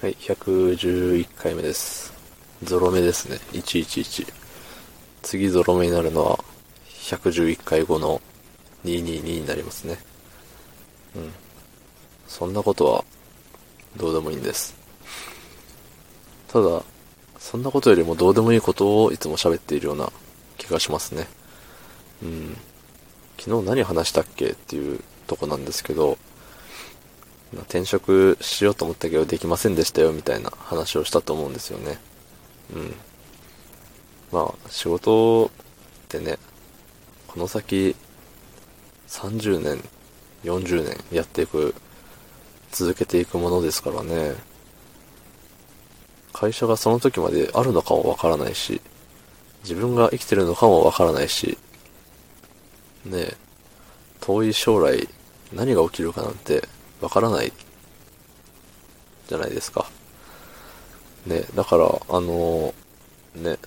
はい、111回目です。ゾロ目ですね。111。次ゾロ目になるのは、111回後の222になりますね。うん。そんなことは、どうでもいいんです。ただ、そんなことよりもどうでもいいことをいつも喋っているような気がしますね。うん。昨日何話したっけっていうとこなんですけど、転職しようと思ったけどできませんでしたよみたいな話をしたと思うんですよね。うん。まあ、仕事ってね、この先30年、40年やっていく、続けていくものですからね。会社がその時まであるのかもわからないし、自分が生きてるのかもわからないし、ねえ、遠い将来何が起きるかなんてわからないじゃないですか。ね、だから、あのね、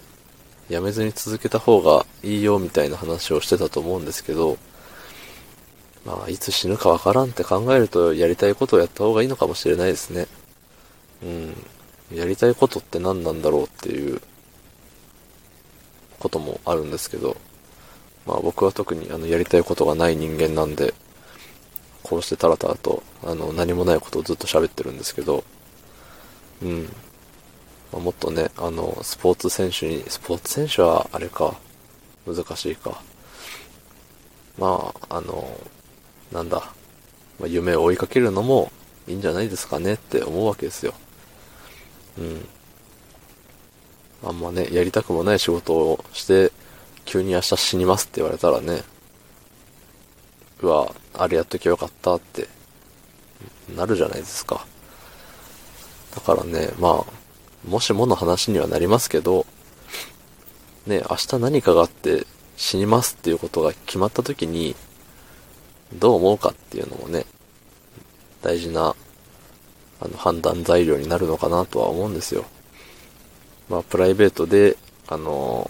やめずに続けた方がいいよみたいな話をしてたと思うんですけど、まあ、いつ死ぬかわからんって考えるとやりたいことをやった方がいいのかもしれないですね。うん。やりたいことって何なんだろうっていうこともあるんですけど、まあ僕は特にあのやりたいことがない人間なんで、こうしてタラタラと、あの、何もないことをずっと喋ってるんですけど、うん。まあ、もっとね、あの、スポーツ選手に、スポーツ選手はあれか、難しいか。まあ、あの、なんだ、まあ、夢を追いかけるのもいいんじゃないですかねって思うわけですよ。うん。あんまね、やりたくもない仕事をして、急に明日死にますって言われたらね、うわ、あれやっときゃよかったって、なるじゃないですか。だからね、まあ、もしもの話にはなりますけど、ね、明日何かがあって死にますっていうことが決まった時に、どう思うかっていうのもね、大事な、あの、判断材料になるのかなとは思うんですよ。まあ、プライベートで、あの、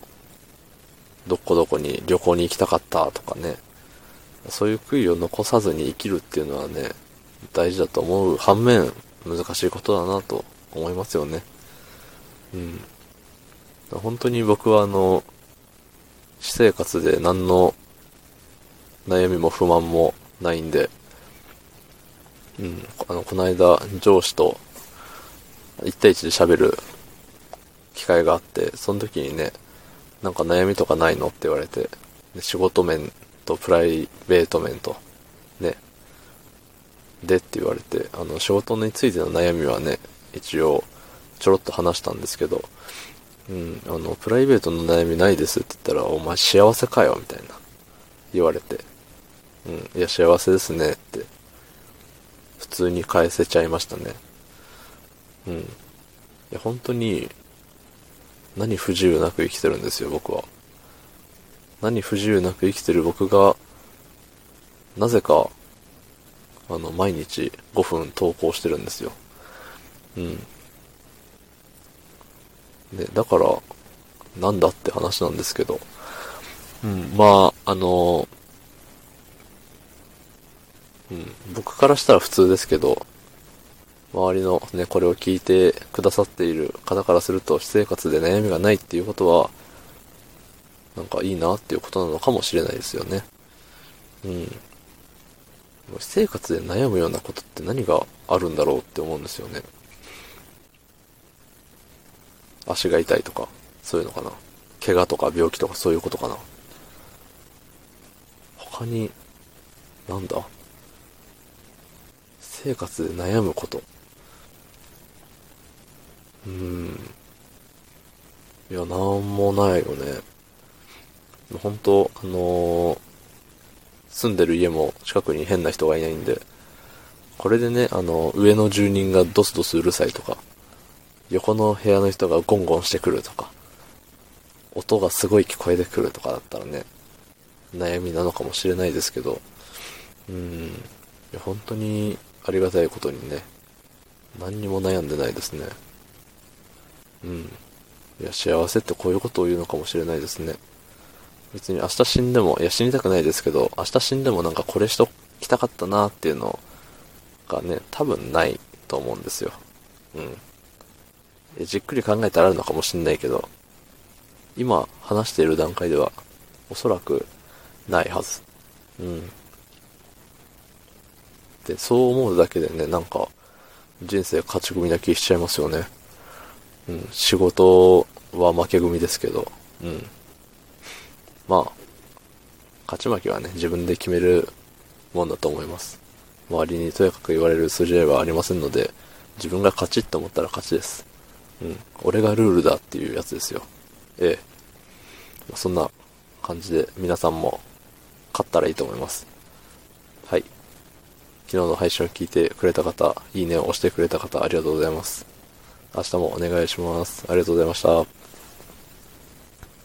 どこどこに旅行に行きたかったとかね、そういう悔いを残さずに生きるっていうのはね、大事だと思う反面、難しいことだなと思いますよね。うん。本当に僕はあの、私生活で何の悩みも不満もないんで、うん、あの、この間上司と1対1で喋る機会があって、その時にね、なんか悩みとかないのって言われて、仕事面とプライベート面と、ね、でって言われて、あの、仕事についての悩みはね、一応、ちょろっと話したんですけど、うん、あの、プライベートの悩みないですって言ったら、お前幸せかよみたいな、言われて、うん、いや、幸せですねって、普通に返せちゃいましたね。うん。いや、本当に、何不自由なく生きてるんですよ、僕は。何不自由なく生きてる僕が、なぜか、あの、毎日5分投稿してるんですよ。うん。で、だから、なんだって話なんですけど、うん、まあ、あの、うん、僕からしたら普通ですけど、周りのね、これを聞いてくださっている方からすると、私生活で悩みがないっていうことは、なんかいいなっていうことなのかもしれないですよね。うん。私生活で悩むようなことって何があるんだろうって思うんですよね。足が痛いとか、そういうのかな。怪我とか病気とかそういうことかな。他に、なんだ？生活で悩むこと。うーん。いや、なんもないよね。本当あのー住んでる家も近くに変な人がいないんで、これでね、あの、上の住人がドスドスうるさいとか、横の部屋の人がゴンゴンしてくるとか、音がすごい聞こえてくるとかだったらね、悩みなのかもしれないですけど、うん、本当にありがたいことにね、何にも悩んでないですね。うん。いや、幸せってこういうことを言うのかもしれないですね。別に明日死んでも、いや死にたくないですけど、明日死んでもなんかこれしときたかったなっていうのがね、多分ないと思うんですよ。うん。じっくり考えたらあるのかもしんないけど、今話している段階では、おそらくないはず。うん。で、そう思うだけでね、なんか、人生勝ち組な気しちゃいますよね。うん、仕事は負け組ですけど、うん。まあ、勝ち負けはね、自分で決めるもんだと思います。周りにとやかく言われる筋合いはありませんので、自分が勝ちって思ったら勝ちです。うん。俺がルールだっていうやつですよ。ええ。そんな感じで皆さんも勝ったらいいと思います。はい。昨日の配信を聞いてくれた方、いいねを押してくれた方、ありがとうございます。明日もお願いします。ありがとうございました。